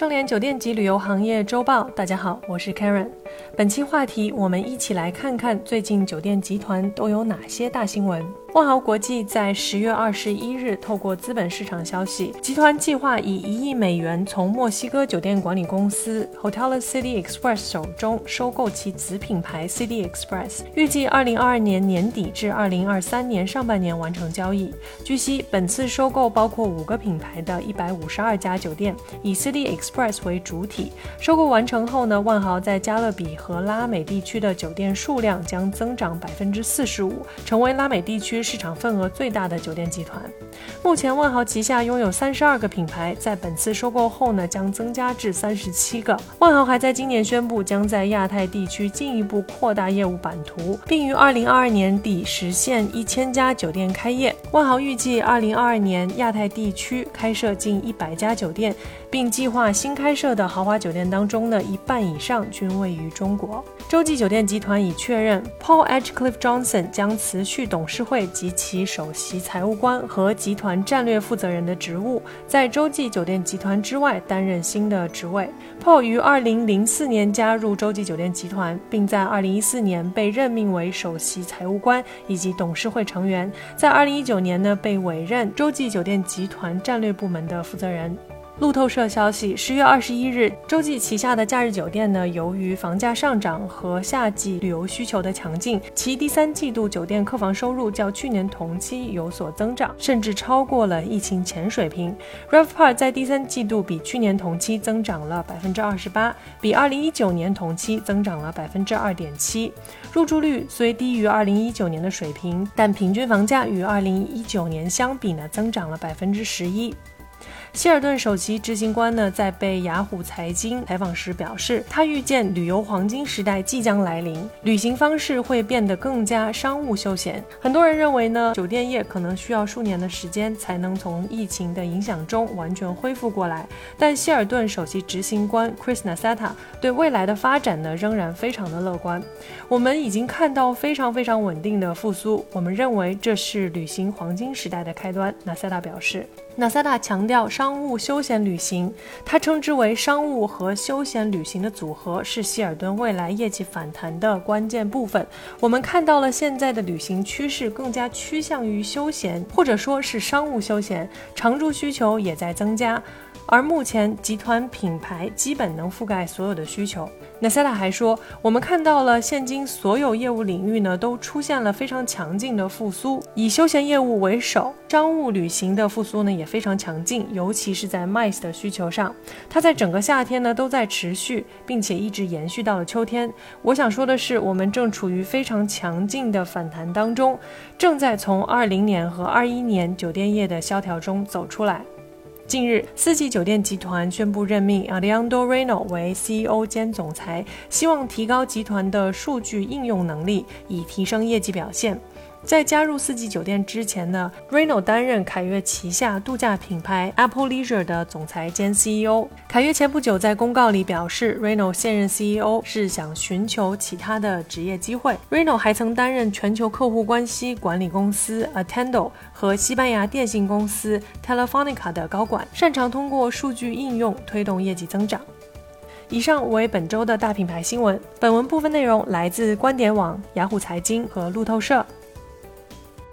盛联酒店及旅游行业周报，大家好，我是 Karen。本期话题，我们一起来看看最近酒店集团都有哪些大新闻。万豪国际在十月二十一日透过资本市场消息，集团计划以一亿美元从墨西哥酒店管理公司 Hotel City Express 手中收购其子品牌 City Express，预计二零二二年年底至二零二三年上半年完成交易。据悉，本次收购包括五个品牌的一百五十二家酒店，以 City Express 为主体。收购完成后呢，万豪在加勒比和拉美地区的酒店数量将增长百分之四十五，成为拉美地区。市场份额最大的酒店集团，目前万豪旗下拥有三十二个品牌，在本次收购后呢，将增加至三十七个。万豪还在今年宣布，将在亚太地区进一步扩大业务版图，并于二零二二年底实现一千家酒店开业。万豪预计二零二二年亚太地区开设近一百家酒店，并计划新开设的豪华酒店当中呢，一半以上均位于中国。洲际酒店集团已确认，Paul Edgecliff Johnson 将辞去董事会及其首席财务官和集团战略负责人的职务，在洲际酒店集团之外担任新的职位。Paul 于2004年加入洲际酒店集团，并在2014年被任命为首席财务官以及董事会成员，在2019年呢被委任洲际酒店集团战略部门的负责人。路透社消息，十月二十一日，洲际旗下的假日酒店呢，由于房价上涨和夏季旅游需求的强劲，其第三季度酒店客房收入较去年同期有所增长，甚至超过了疫情前水平。RevPAR 在第三季度比去年同期增长了百分之二十八，比二零一九年同期增长了百分之二点七。入住率虽低于二零一九年的水平，但平均房价与二零一九年相比呢，增长了百分之十一。希尔顿首席执行官呢，在被雅虎财经采访时表示，他预见旅游黄金时代即将来临，旅行方式会变得更加商务休闲。很多人认为呢，酒店业可能需要数年的时间才能从疫情的影响中完全恢复过来。但希尔顿首席执行官 Chris Nassetta 对未来的发展呢，仍然非常的乐观。我们已经看到非常非常稳定的复苏，我们认为这是旅行黄金时代的开端。Nassetta 表示。纳萨达强调商务休闲旅行，它称之为商务和休闲旅行的组合是希尔顿未来业绩反弹的关键部分。我们看到了现在的旅行趋势更加趋向于休闲，或者说是商务休闲，常住需求也在增加。而目前集团品牌基本能覆盖所有的需求。纳塞塔还说，我们看到了现今所有业务领域呢都出现了非常强劲的复苏，以休闲业务为首，商务旅行的复苏呢也非常强劲，尤其是在 MICE 的需求上，它在整个夏天呢都在持续，并且一直延续到了秋天。我想说的是，我们正处于非常强劲的反弹当中，正在从二零年和二一年酒店业的萧条中走出来。近日，四季酒店集团宣布任命 Aliando Reno 为 CEO 兼总裁，希望提高集团的数据应用能力，以提升业绩表现。在加入四季酒店之前呢，Reno 担任凯悦旗下度假品牌 Apple Leisure 的总裁兼 CEO。凯悦前不久在公告里表示，Reno 现任 CEO 是想寻求其他的职业机会。Reno 还曾担任全球客户关系管理公司 Attendo 和西班牙电信公司 Telefonica 的高管，擅长通过数据应用推动业绩增长。以上为本周的大品牌新闻。本文部分内容来自观点网、雅虎财经和路透社。